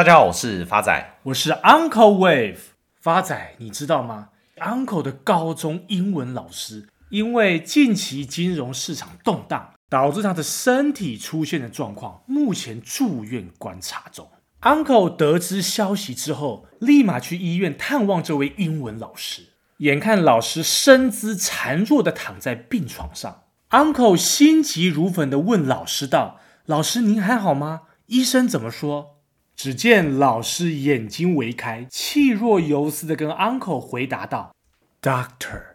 大家好，我是发仔，我是 Uncle Wave。发仔，你知道吗？Uncle 的高中英文老师因为近期金融市场动荡，导致他的身体出现的状况，目前住院观察中。Uncle 得知消息之后，立马去医院探望这位英文老师。眼看老师身姿孱弱地躺在病床上，Uncle 心急如焚地问老师道：“老师，您还好吗？医生怎么说？”只见老师眼睛微开，气若游丝的跟 uncle 回答道：“Doctor，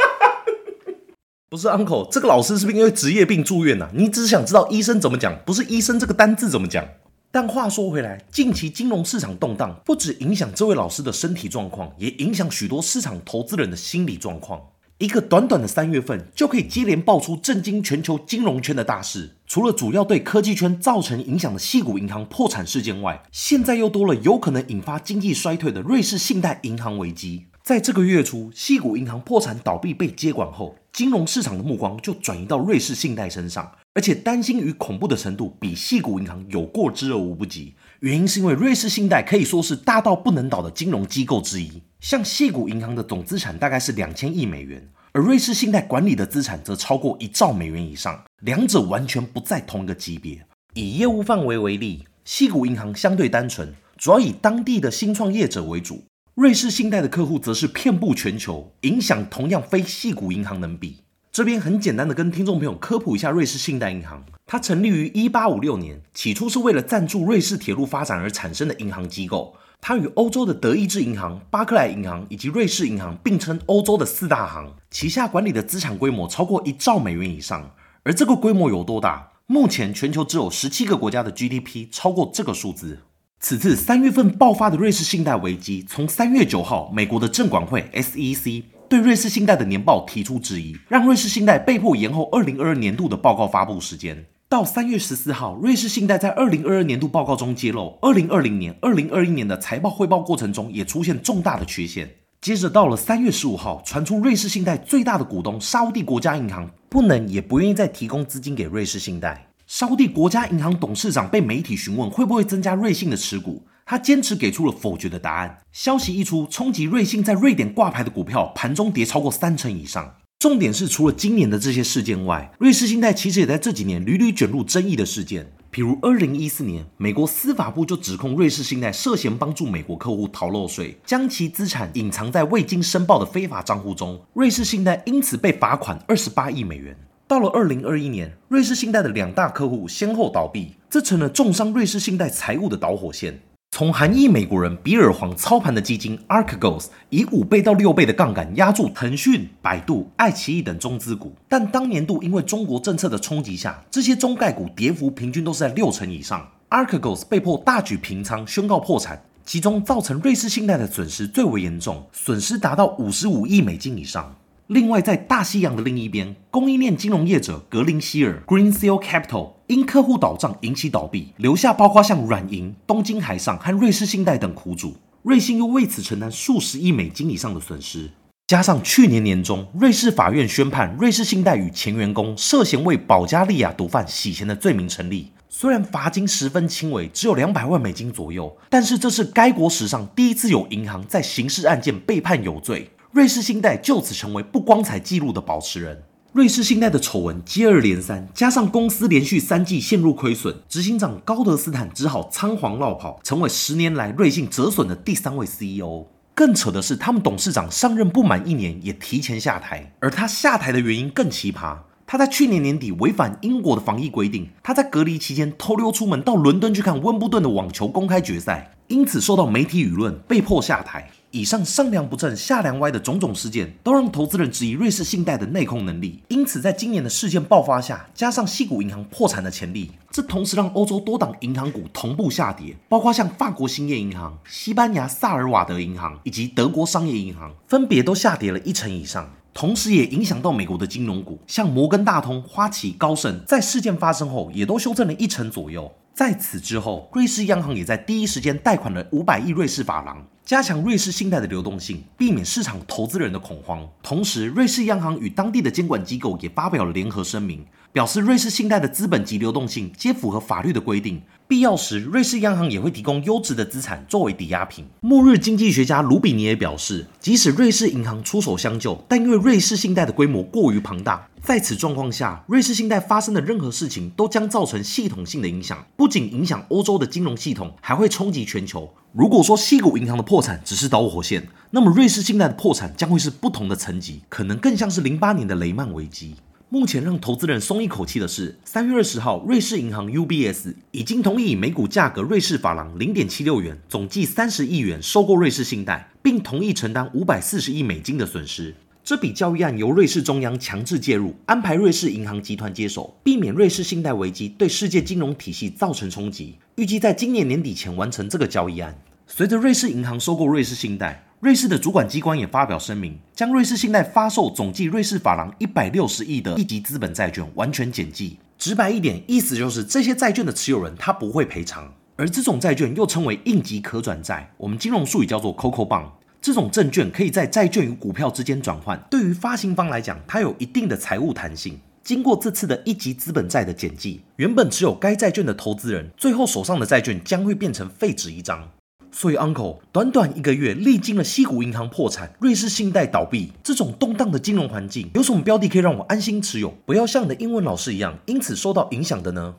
不是 uncle，这个老师是不是因为职业病住院呐、啊？你只想知道医生怎么讲，不是医生这个单字怎么讲。但话说回来，近期金融市场动荡，不只影响这位老师的身体状况，也影响许多市场投资人的心理状况。”一个短短的三月份，就可以接连爆出震惊全球金融圈的大事。除了主要对科技圈造成影响的矽谷银行破产事件外，现在又多了有可能引发经济衰退的瑞士信贷银行危机。在这个月初，矽谷银行破产倒闭被接管后，金融市场的目光就转移到瑞士信贷身上，而且担心与恐怖的程度比矽谷银行有过之而无不及。原因是因为瑞士信贷可以说是大到不能倒的金融机构之一。像细谷银行的总资产大概是两千亿美元，而瑞士信贷管理的资产则超过一兆美元以上，两者完全不在同一个级别。以业务范围为例，细谷银行相对单纯，主要以当地的新创业者为主；瑞士信贷的客户则是遍布全球，影响同样非细谷银行能比。这边很简单的跟听众朋友科普一下瑞士信贷银行，它成立于一八五六年，起初是为了赞助瑞士铁路发展而产生的银行机构。它与欧洲的德意志银行、巴克莱银行以及瑞士银行并称欧洲的四大行，旗下管理的资产规模超过一兆美元以上。而这个规模有多大？目前全球只有十七个国家的 GDP 超过这个数字。此次三月份爆发的瑞士信贷危机，从三月九号，美国的证管会 SEC 对瑞士信贷的年报提出质疑，让瑞士信贷被迫延后二零二二年度的报告发布时间。到三月十四号，瑞士信贷在二零二二年度报告中揭露，二零二零年、二零二一年的财报汇报过程中也出现重大的缺陷。接着到了三月十五号，传出瑞士信贷最大的股东沙乌地国家银行不能也不愿意再提供资金给瑞士信贷。沙乌地国家银行董事长被媒体询问会不会增加瑞信的持股，他坚持给出了否决的答案。消息一出，冲击瑞信在瑞典挂牌的股票盘中跌超过三成以上。重点是，除了今年的这些事件外，瑞士信贷其实也在这几年屡屡卷入争议的事件。比如，二零一四年，美国司法部就指控瑞士信贷涉嫌帮助美国客户逃漏税，将其资产隐藏在未经申报的非法账户中。瑞士信贷因此被罚款二十八亿美元。到了二零二一年，瑞士信贷的两大客户先后倒闭，这成了重伤瑞士信贷财务的导火线。从韩裔美国人比尔黄操盘的基金 Archegos 以五倍到六倍的杠杆压住腾讯、百度、爱奇艺等中资股，但当年度因为中国政策的冲击下，这些中概股跌幅平均都是在六成以上。Archegos 被迫大举平仓，宣告破产，其中造成瑞士信贷的损失最为严重，损失达到五十五亿美金以上。另外，在大西洋的另一边，供应链金融业者格林希尔 （Greensill Capital） 因客户倒账引起倒闭，留下包括像软银、东京海上和瑞士信贷等苦主。瑞信又为此承担数十亿美金以上的损失。加上去年年中，瑞士法院宣判瑞士信贷与前员工涉嫌为保加利亚毒贩洗钱的罪名成立。虽然罚金十分轻微，只有两百万美金左右，但是这是该国史上第一次有银行在刑事案件被判有罪。瑞士信贷就此成为不光彩记录的保持人。瑞士信贷的丑闻接二连三，加上公司连续三季陷入亏损，执行长高德斯坦只好仓皇落跑，成为十年来瑞信折损的第三位 CEO。更扯的是，他们董事长上任不满一年也提前下台，而他下台的原因更奇葩。他在去年年底违反英国的防疫规定，他在隔离期间偷溜出门到伦敦去看温布顿的网球公开决赛，因此受到媒体舆论，被迫下台。以上上梁不正下梁歪的种种事件，都让投资人质疑瑞士信贷的内控能力。因此，在今年的事件爆发下，加上西谷银行破产的潜力，这同时让欧洲多档银行股同步下跌，包括像法国兴业银行、西班牙萨尔瓦德银行以及德国商业银行，分别都下跌了一成以上。同时，也影响到美国的金融股，像摩根大通、花旗、高盛，在事件发生后也都修正了一成左右。在此之后，瑞士央行也在第一时间贷款了五百亿瑞士法郎。加强瑞士信贷的流动性，避免市场投资人的恐慌。同时，瑞士央行与当地的监管机构也发表了联合声明，表示瑞士信贷的资本及流动性皆符合法律的规定。必要时，瑞士央行也会提供优质的资产作为抵押品。末日经济学家卢比尼也表示，即使瑞士银行出手相救，但因为瑞士信贷的规模过于庞大，在此状况下，瑞士信贷发生的任何事情都将造成系统性的影响，不仅影响欧洲的金融系统，还会冲击全球。如果说西谷银行的破产只是导火线，那么瑞士信贷的破产将会是不同的层级，可能更像是零八年的雷曼危机。目前让投资人松一口气的是，三月二十号，瑞士银行 UBS 已经同意以每股价格瑞士法郎零点七六元，总计三十亿元收购瑞士信贷，并同意承担五百四十亿美金的损失。这笔交易案由瑞士中央强制介入，安排瑞士银行集团接手，避免瑞士信贷危机对世界金融体系造成冲击。预计在今年年底前完成这个交易案。随着瑞士银行收购瑞士信贷。瑞士的主管机关也发表声明，将瑞士信贷发售总计瑞士法郎一百六十亿的一级资本债券完全减记。直白一点，意思就是这些债券的持有人他不会赔偿。而这种债券又称为应急可转债，我们金融术语叫做 CoCo Bond。这种证券可以在债券与股票之间转换，对于发行方来讲，它有一定的财务弹性。经过这次的一级资本债的减记，原本持有该债券的投资人，最后手上的债券将会变成废纸一张。所以，Uncle，短短一个月，历经了西谷银行破产、瑞士信贷倒闭这种动荡的金融环境，有什么标的可以让我安心持有，不要像你的英文老师一样，因此受到影响的呢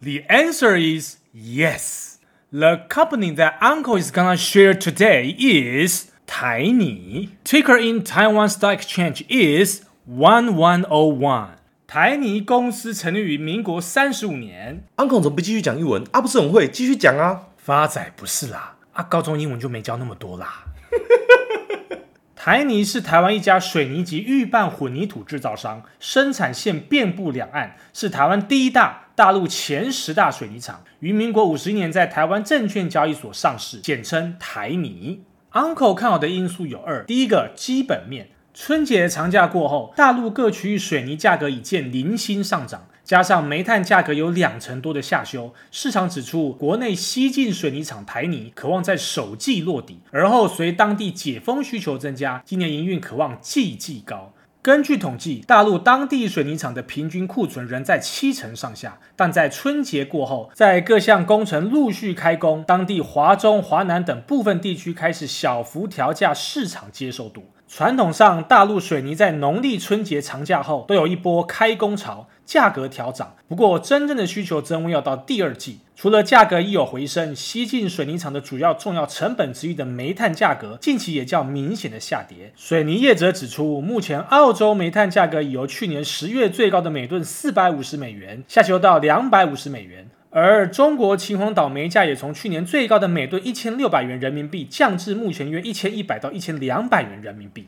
？The answer is yes. The company that Uncle is gonna share today is 台泥。Ticker in Taiwan Stock Exchange is one one o one。台泥公司成立于民国三十五年。Uncle 怎么不继续讲英文？啊，不是很会，继续讲啊。发仔不是啦。啊，高中英文就没教那么多啦。台泥是台湾一家水泥及预拌混凝土制造商，生产线遍布两岸，是台湾第一大、大陆前十大水泥厂。于民国五十年在台湾证券交易所上市，简称台泥。Uncle 看好的因素有二：第一个，基本面，春节长假过后，大陆各区域水泥价格已见零星上涨。加上煤炭价格有两成多的下修，市场指出，国内西进水泥厂台泥可望在首季落底，而后随当地解封需求增加，今年营运可望季季高。根据统计，大陆当地水泥厂的平均库存仍在七成上下，但在春节过后，在各项工程陆续开工，当地华中、华南等部分地区开始小幅调价，市场接受度。传统上，大陆水泥在农历春节长假后都有一波开工潮，价格调涨。不过，真正的需求增温要到第二季。除了价格一有回升，西进水泥厂的主要重要成本之一的煤炭价格近期也较明显的下跌。水泥业者指出，目前澳洲煤炭价格已由去年十月最高的每吨四百五十美元下修到两百五十美元。而中国秦皇岛煤价也从去年最高的每吨一千六百元人民币降至目前约一千一百到一千两百元人民币。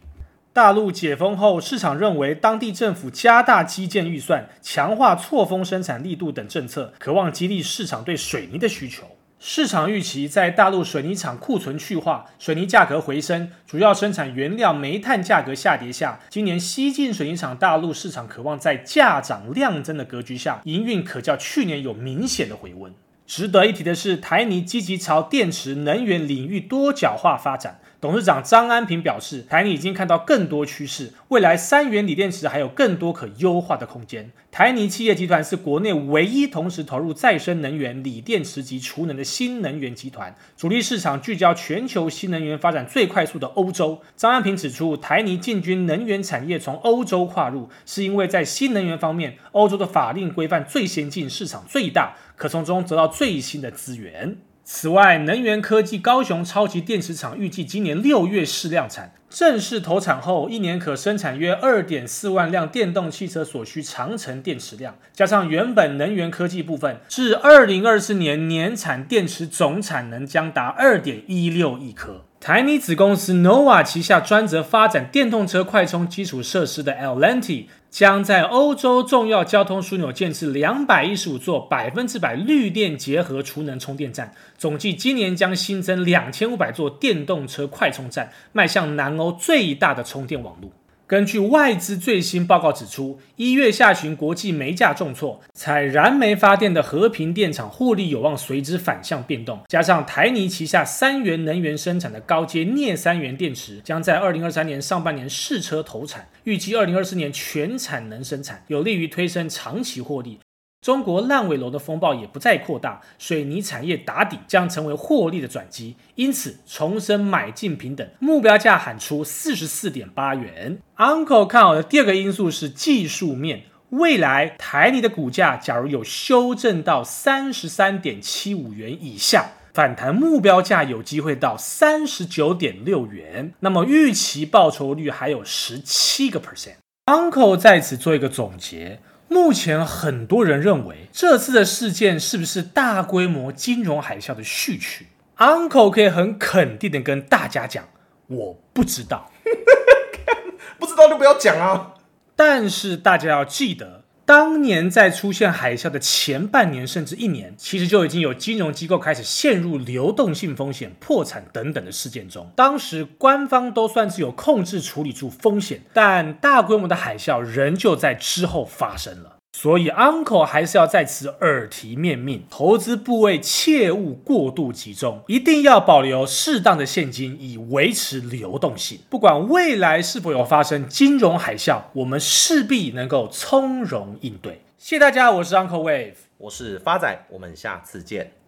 大陆解封后，市场认为当地政府加大基建预算、强化错峰生产力度等政策，可望激励市场对水泥的需求。市场预期，在大陆水泥厂库存去化、水泥价格回升、主要生产原料煤炭价格下跌下，今年西进水泥厂大陆市场可望在价涨量增的格局下，营运可较去年有明显的回温。值得一提的是，台泥积极朝电池能源领域多角化发展。董事长张安平表示，台泥已经看到更多趋势，未来三元锂电池还有更多可优化的空间。台泥企业集团是国内唯一同时投入再生能源、锂电池及储能的新能源集团，主力市场聚焦全球新能源发展最快速的欧洲。张安平指出，台泥进军能源产业从欧洲跨入，是因为在新能源方面，欧洲的法令规范最先进，市场最大，可从中得到最新的资源。此外，能源科技高雄超级电池厂预计今年六月试量产，正式投产后，一年可生产约二点四万辆电动汽车所需长程电池量，加上原本能源科技部分，至二零二四年年产电池总产能将达二点一六亿颗。台泥子公司 Nova 旗下专责发展电动车快充基础设施的 L&T 将在欧洲重要交通枢纽建置两百一十五座百分之百绿电结合储能充电站，总计今年将新增两千五百座电动车快充站，迈向南欧最大的充电网络。根据外资最新报告指出，一月下旬国际煤价重挫，采燃煤发电的和平电厂获利有望随之反向变动。加上台泥旗下三元能源生产的高阶镍三元电池将在二零二三年上半年试车投产，预计二零二四年全产能生产，有利于推升长期获利。中国烂尾楼的风暴也不再扩大，水泥产业打底将成为获利的转机，因此重申买进平等，目标价喊出四十四点八元。Uncle 看好的第二个因素是技术面，未来台泥的股价假如有修正到三十三点七五元以下，反弹目标价有机会到三十九点六元，那么预期报酬率还有十七个 percent。Uncle 在此做一个总结。目前很多人认为这次的事件是不是大规模金融海啸的序曲？Uncle 可以很肯定的跟大家讲，我不知道，不知道就不要讲啊。但是大家要记得。当年在出现海啸的前半年甚至一年，其实就已经有金融机构开始陷入流动性风险、破产等等的事件中。当时官方都算是有控制处理住风险，但大规模的海啸仍旧在之后发生了。所以，Uncle 还是要在此耳提面命：投资部位切勿过度集中，一定要保留适当的现金，以维持流动性。不管未来是否有发生金融海啸，我们势必能够从容应对。谢谢大家，我是 Uncle Wave，我是发仔，我们下次见。